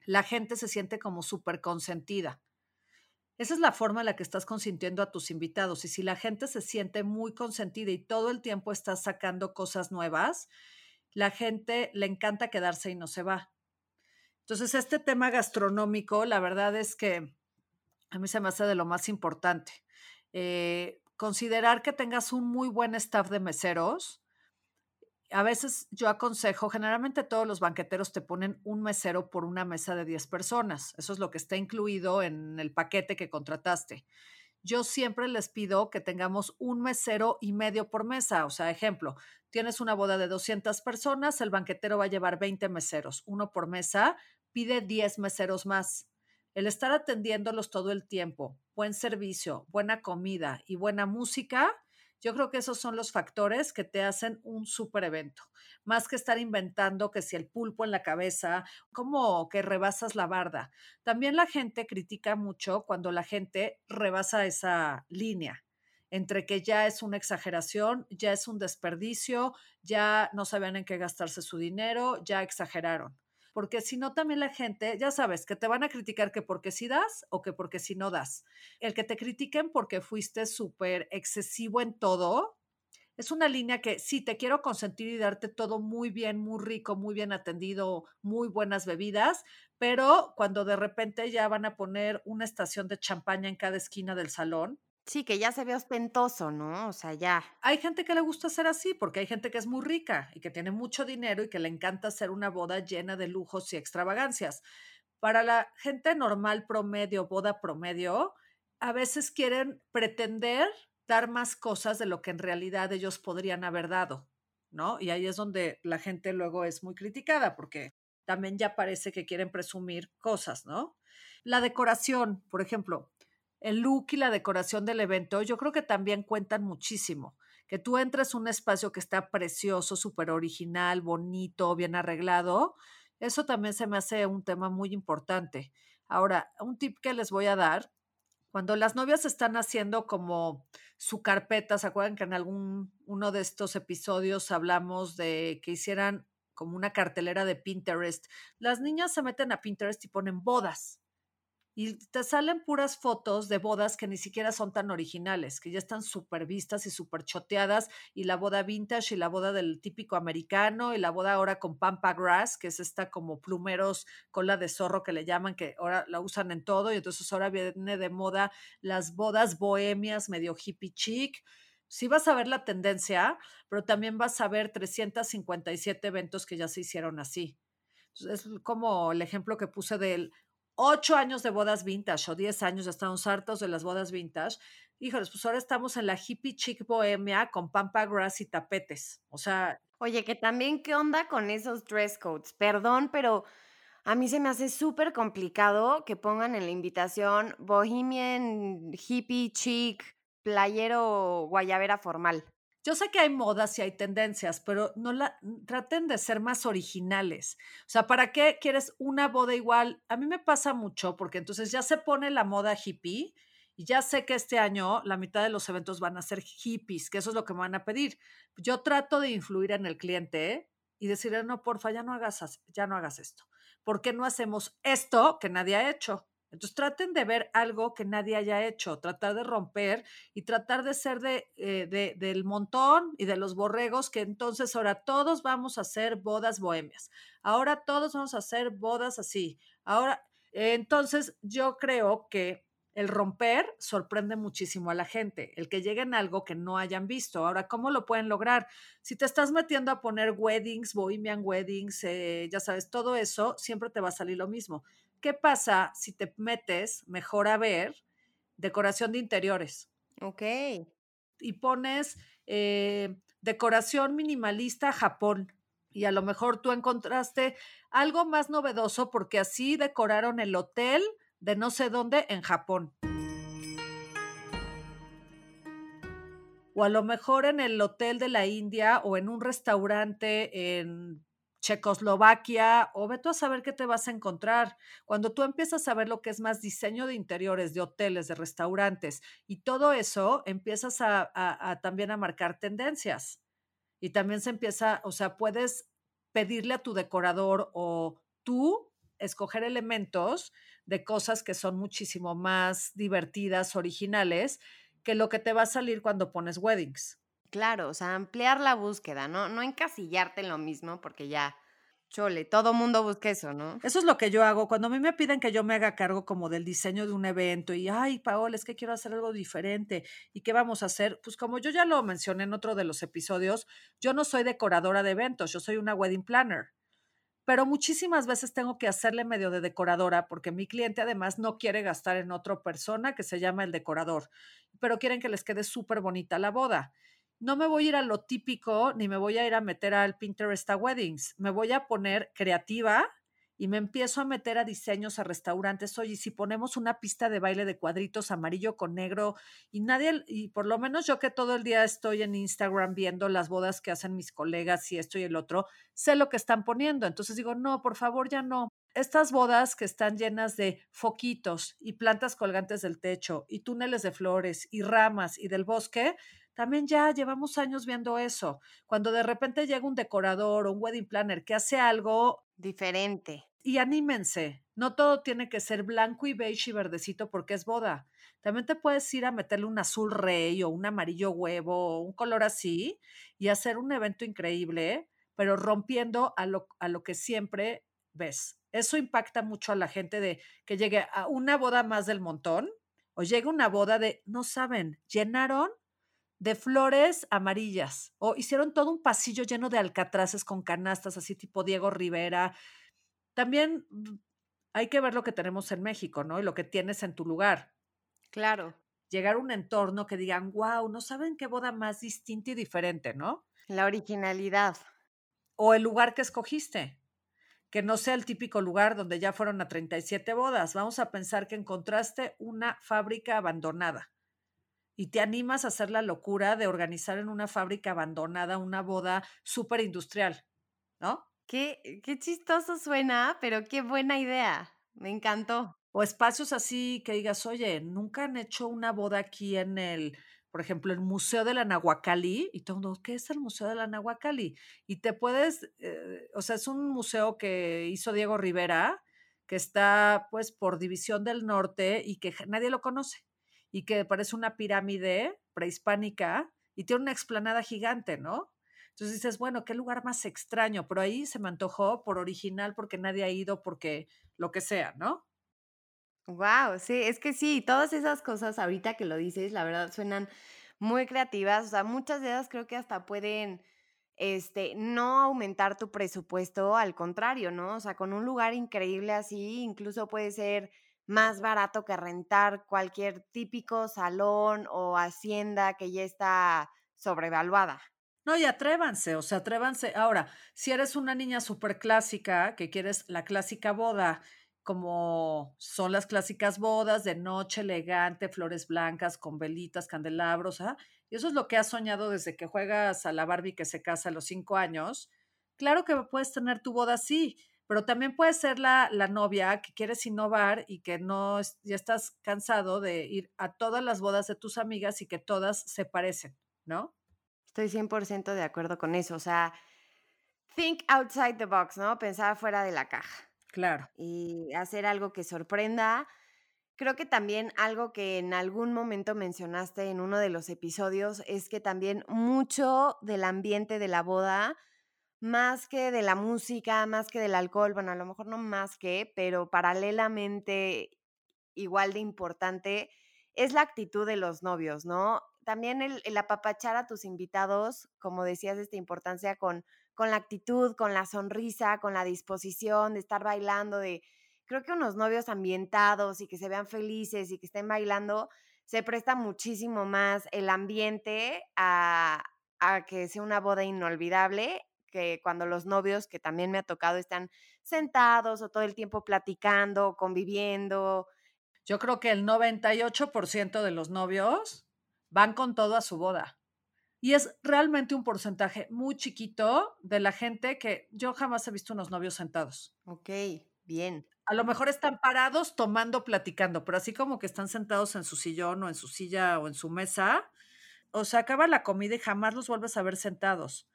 la gente se siente como súper consentida. Esa es la forma en la que estás consintiendo a tus invitados. Y si la gente se siente muy consentida y todo el tiempo estás sacando cosas nuevas, la gente le encanta quedarse y no se va. Entonces, este tema gastronómico, la verdad es que a mí se me hace de lo más importante. Eh, considerar que tengas un muy buen staff de meseros, a veces yo aconsejo, generalmente todos los banqueteros te ponen un mesero por una mesa de 10 personas. Eso es lo que está incluido en el paquete que contrataste. Yo siempre les pido que tengamos un mesero y medio por mesa. O sea, ejemplo, tienes una boda de 200 personas, el banquetero va a llevar 20 meseros, uno por mesa, pide 10 meseros más. El estar atendiéndolos todo el tiempo, buen servicio, buena comida y buena música, yo creo que esos son los factores que te hacen un super evento, más que estar inventando que si el pulpo en la cabeza, como que rebasas la barda. También la gente critica mucho cuando la gente rebasa esa línea. entre que ya es una exageración, ya es un desperdicio, ya no sabían en qué gastarse su dinero, ya exageraron. Porque si no, también la gente, ya sabes, que te van a criticar que porque sí das o que porque si no das. El que te critiquen porque fuiste súper excesivo en todo, es una línea que sí, te quiero consentir y darte todo muy bien, muy rico, muy bien atendido, muy buenas bebidas, pero cuando de repente ya van a poner una estación de champaña en cada esquina del salón. Sí, que ya se ve ostentoso, ¿no? O sea, ya. Hay gente que le gusta ser así, porque hay gente que es muy rica y que tiene mucho dinero y que le encanta hacer una boda llena de lujos y extravagancias. Para la gente normal, promedio, boda promedio, a veces quieren pretender dar más cosas de lo que en realidad ellos podrían haber dado, ¿no? Y ahí es donde la gente luego es muy criticada porque también ya parece que quieren presumir cosas, ¿no? La decoración, por ejemplo, el look y la decoración del evento, yo creo que también cuentan muchísimo. Que tú entres a un espacio que está precioso, súper original, bonito, bien arreglado, eso también se me hace un tema muy importante. Ahora, un tip que les voy a dar cuando las novias están haciendo como su carpeta, ¿se acuerdan que en algún uno de estos episodios hablamos de que hicieran como una cartelera de Pinterest? Las niñas se meten a Pinterest y ponen bodas y te salen puras fotos de bodas que ni siquiera son tan originales, que ya están súper vistas y súper choteadas, y la boda vintage y la boda del típico americano, y la boda ahora con pampa grass, que es esta como plumeros cola de zorro que le llaman, que ahora la usan en todo, y entonces ahora viene de moda las bodas bohemias medio hippie chic. Sí vas a ver la tendencia, pero también vas a ver 357 eventos que ya se hicieron así. es como el ejemplo que puse del ocho años de bodas vintage o diez años, ya estamos hartos de las bodas vintage. Híjoles, pues ahora estamos en la hippie chic bohemia con pampa grass y tapetes. O sea. Oye, que también, ¿qué onda con esos dress codes? Perdón, pero a mí se me hace súper complicado que pongan en la invitación bohemian, hippie chic, playero, guayabera formal. Yo sé que hay modas y hay tendencias, pero no la traten de ser más originales. O sea, ¿para qué quieres una boda igual? A mí me pasa mucho porque entonces ya se pone la moda hippie y ya sé que este año la mitad de los eventos van a ser hippies, que eso es lo que me van a pedir. Yo trato de influir en el cliente y decirle, no, porfa, ya no hagas, ya no hagas esto. ¿Por qué no hacemos esto que nadie ha hecho? Entonces traten de ver algo que nadie haya hecho, tratar de romper y tratar de ser de, eh, del montón y de los borregos, que entonces ahora todos vamos a hacer bodas bohemias, ahora todos vamos a hacer bodas así, ahora, entonces yo creo que el romper sorprende muchísimo a la gente, el que lleguen a algo que no hayan visto. Ahora, ¿cómo lo pueden lograr? Si te estás metiendo a poner weddings, bohemian weddings, eh, ya sabes, todo eso, siempre te va a salir lo mismo. ¿Qué pasa si te metes, mejor a ver, decoración de interiores? Ok. Y pones eh, decoración minimalista Japón. Y a lo mejor tú encontraste algo más novedoso porque así decoraron el hotel de no sé dónde en Japón. O a lo mejor en el hotel de la India o en un restaurante en Checoslovaquia, o ve tú a saber qué te vas a encontrar. Cuando tú empiezas a ver lo que es más diseño de interiores, de hoteles, de restaurantes y todo eso, empiezas a, también a marcar tendencias. Y también se empieza, o sea, puedes pedirle a tu decorador o tú escoger elementos de cosas que son muchísimo más divertidas, originales, que lo que te va a salir cuando pones weddings. Claro, o sea, ampliar la búsqueda, ¿no? No encasillarte en lo mismo porque ya, chole, todo mundo busca eso, ¿no? Eso es lo que yo hago. Cuando a mí me piden que yo me haga cargo como del diseño de un evento y, ay, Paola, es que quiero hacer algo diferente. ¿Y qué vamos a hacer? Pues como yo ya lo mencioné en otro de los episodios, yo no soy decoradora de eventos, yo soy una wedding planner. Pero muchísimas veces tengo que hacerle medio de decoradora porque mi cliente además no quiere gastar en otra persona que se llama el decorador, pero quieren que les quede súper bonita la boda no me voy a ir a lo típico ni me voy a ir a meter al Pinterest a weddings. Me voy a poner creativa y me empiezo a meter a diseños, a restaurantes. Oye, si ponemos una pista de baile de cuadritos amarillo con negro y nadie, y por lo menos yo que todo el día estoy en Instagram viendo las bodas que hacen mis colegas y esto y el otro, sé lo que están poniendo. Entonces digo, no, por favor, ya no. estas bodas que están llenas de foquitos y plantas colgantes del techo y túneles de flores y ramas y del bosque, también ya llevamos años viendo eso. Cuando de repente llega un decorador o un wedding planner que hace algo diferente. Y anímense, no todo tiene que ser blanco y beige y verdecito porque es boda. También te puedes ir a meterle un azul rey o un amarillo huevo o un color así y hacer un evento increíble, pero rompiendo a lo, a lo que siempre ves. Eso impacta mucho a la gente de que llegue a una boda más del montón o llegue una boda de, no saben, llenaron de flores amarillas o hicieron todo un pasillo lleno de alcatraces con canastas, así tipo Diego Rivera. También mm, hay que ver lo que tenemos en México, ¿no? Y lo que tienes en tu lugar. Claro. Llegar a un entorno que digan, wow, no saben qué boda más distinta y diferente, ¿no? La originalidad. O el lugar que escogiste, que no sea el típico lugar donde ya fueron a 37 bodas. Vamos a pensar que encontraste una fábrica abandonada y te animas a hacer la locura de organizar en una fábrica abandonada una boda súper industrial, ¿no? Qué, qué chistoso suena, pero qué buena idea. Me encantó. O espacios así que digas, oye, nunca han hecho una boda aquí en el, por ejemplo, el Museo de la Nahuacali, y todo mundo, ¿qué es el Museo de la? Y te puedes, eh, o sea, es un museo que hizo Diego Rivera, que está pues por División del Norte y que nadie lo conoce y que parece una pirámide prehispánica y tiene una explanada gigante, ¿no? Entonces dices, bueno, qué lugar más extraño, pero ahí se me antojó por original, porque nadie ha ido, porque lo que sea, ¿no? Wow, sí, es que sí, todas esas cosas ahorita que lo dices, la verdad suenan muy creativas, o sea, muchas de ellas creo que hasta pueden este no aumentar tu presupuesto, al contrario, ¿no? O sea, con un lugar increíble así, incluso puede ser más barato que rentar cualquier típico salón o hacienda que ya está sobrevaluada. No, y atrévanse, o sea, atrévanse. Ahora, si eres una niña súper clásica, que quieres la clásica boda, como son las clásicas bodas de noche elegante, flores blancas con velitas, candelabros, ¿ah? y eso es lo que has soñado desde que juegas a la Barbie que se casa a los cinco años, claro que puedes tener tu boda así, pero también puede ser la, la novia que quieres innovar y que no ya estás cansado de ir a todas las bodas de tus amigas y que todas se parecen, ¿no? Estoy 100% de acuerdo con eso, o sea, think outside the box, ¿no? Pensar fuera de la caja. Claro. Y hacer algo que sorprenda. Creo que también algo que en algún momento mencionaste en uno de los episodios es que también mucho del ambiente de la boda más que de la música, más que del alcohol, bueno, a lo mejor no más que, pero paralelamente igual de importante es la actitud de los novios, ¿no? También el, apapachar a tus invitados, como decías, esta importancia con, con la actitud, con la sonrisa, con la disposición de estar bailando, de creo que unos novios ambientados y que se vean felices y que estén bailando, se presta muchísimo más el ambiente a, a que sea una boda inolvidable que cuando los novios, que también me ha tocado, están sentados o todo el tiempo platicando, conviviendo. Yo creo que el 98% de los novios van con todo a su boda. Y es realmente un porcentaje muy chiquito de la gente que yo jamás he visto unos novios sentados. Ok, bien. A lo mejor están parados tomando, platicando, pero así como que están sentados en su sillón o en su silla o en su mesa, o se acaba la comida y jamás los vuelves a ver sentados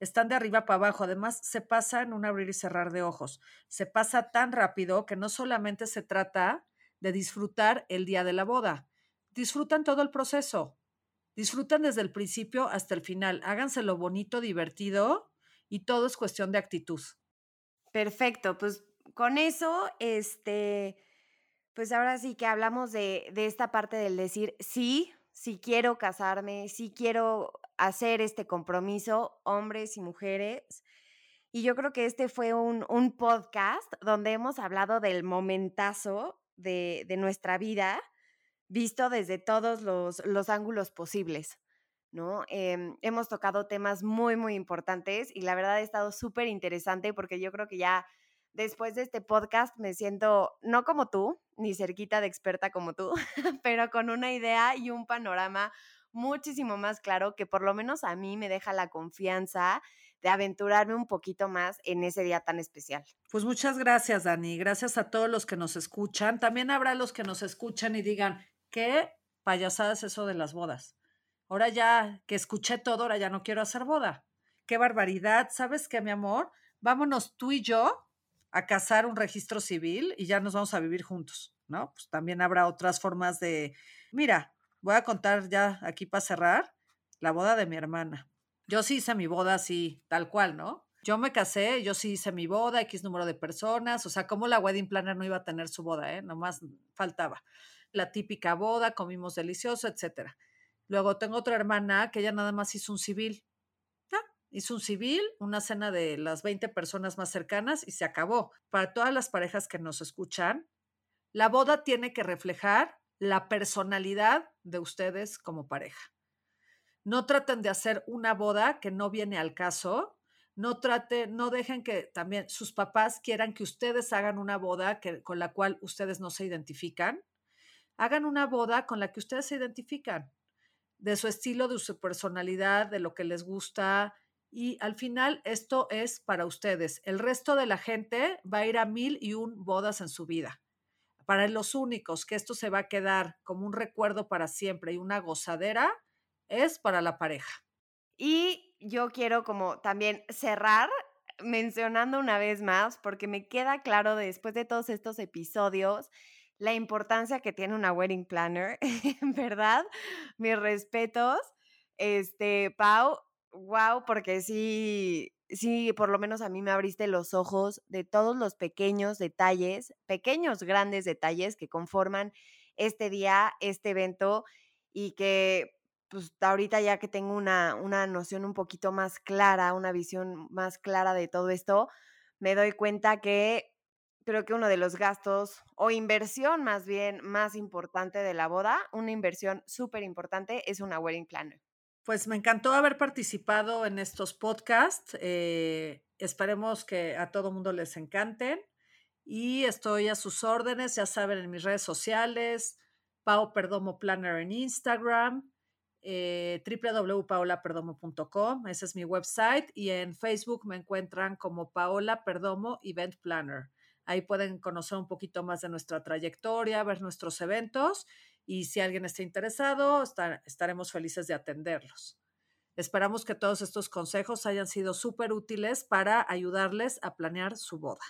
están de arriba para abajo. Además, se pasa en un abrir y cerrar de ojos. Se pasa tan rápido que no solamente se trata de disfrutar el día de la boda, disfrutan todo el proceso. Disfrutan desde el principio hasta el final. Háganse lo bonito, divertido y todo es cuestión de actitud. Perfecto, pues con eso, este, pues ahora sí que hablamos de, de esta parte del decir sí, sí quiero casarme, sí quiero hacer este compromiso, hombres y mujeres. Y yo creo que este fue un, podcast donde hemos hablado del momentazo de, nuestra vida, visto desde todos los, ángulos posibles. ¿no? Em, hemos tocado temas muy, muy importantes y la verdad ha estado súper interesante porque yo creo que ya después de este podcast me siento no como tú, ni cerquita de experta como tú, pero con una idea y un panorama muchísimo más claro que por lo menos a mí me deja la confianza de aventurarme un poquito más en ese día tan especial. Pues muchas gracias, Dani. Gracias a todos los que nos escuchan. También habrá los que nos escuchan y digan, ¿qué payasadas eso de las bodas? Ahora ya que escuché todo, ahora ya no quiero hacer boda. Qué barbaridad. ¿Sabes qué, mi amor? Vámonos tú y yo a casar un registro civil y ya nos vamos a vivir juntos, ¿no? Pues también habrá otras formas de, mira, voy a contar ya aquí para cerrar la boda de mi hermana. Yo sí hice mi boda así, tal cual, ¿no? Yo me casé, yo sí hice mi boda, X número de personas, o sea, como la wedding planner no iba a tener su boda, ¿eh? Nomás faltaba. La típica boda, comimos delicioso, etcétera. Luego tengo otra hermana que ella nada más hizo un civil. hizo un civil, una cena de las 20 personas más cercanas y se acabó. Para todas las parejas que nos escuchan, la boda tiene que reflejar la personalidad de ustedes como pareja. No traten de hacer una boda que no viene al caso. No trate, no dejen que también sus papás quieran que ustedes hagan una boda que, con la cual ustedes no se identifican. Hagan una boda con la que ustedes se identifican, de su estilo, de su personalidad, de lo que les gusta. Y al final esto es para ustedes. El resto de la gente va a ir a mil y un bodas en su vida. Para los únicos que esto se va a quedar como un recuerdo para siempre y una gozadera, es para la pareja. Y yo quiero como también cerrar mencionando una vez más, porque me queda claro después de todos estos episodios la importancia que tiene una wedding planner, ¿verdad? Mis respetos. Este, Pau, wow, porque sí, sí, por lo menos a mí me abriste los ojos de todos los pequeños detalles, pequeños, grandes detalles que conforman este día, este evento y que pues ahorita ya que tengo una, una noción un poquito más clara, una visión más clara de todo esto, me doy cuenta que creo que uno de los gastos o inversión más bien más importante de la boda, una inversión súper importante, es una wedding planner. Pues me encantó haber participado en estos podcasts. Eh, esperemos que a todo mundo les encanten. Y estoy a sus órdenes, ya saben, en mis redes sociales, Pau Perdomo Planner en Instagram, eh, www.paolaperdomo.com, ese es mi website, y en Facebook me encuentran como Paola Perdomo Event Planner. Ahí pueden conocer un poquito más de nuestra trayectoria, ver nuestros eventos y si alguien está interesado, estaremos felices de atenderlos. Esperamos que todos estos consejos hayan sido súper útiles para ayudarles a planear su boda.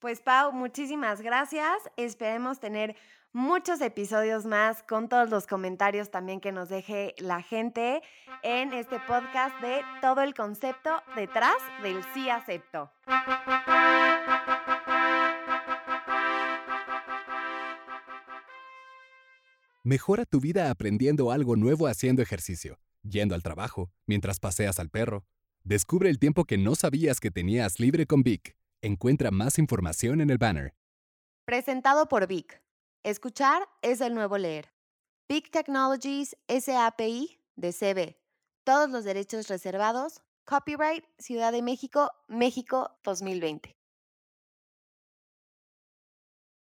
Pues Pau, muchísimas gracias. Esperemos tener muchos episodios más con todos los comentarios también que nos deje la gente en este podcast de todo el concepto detrás del sí acepto. Mejora tu vida aprendiendo algo nuevo haciendo ejercicio, yendo al trabajo, mientras paseas al perro. Descubre el tiempo que no sabías que tenías libre con Vic. Encuentra más información en el banner. Presentado por Vic. Escuchar es el nuevo leer. Big Technologies SAPI de CB. Todos los derechos reservados. Copyright Ciudad de México, México 2020.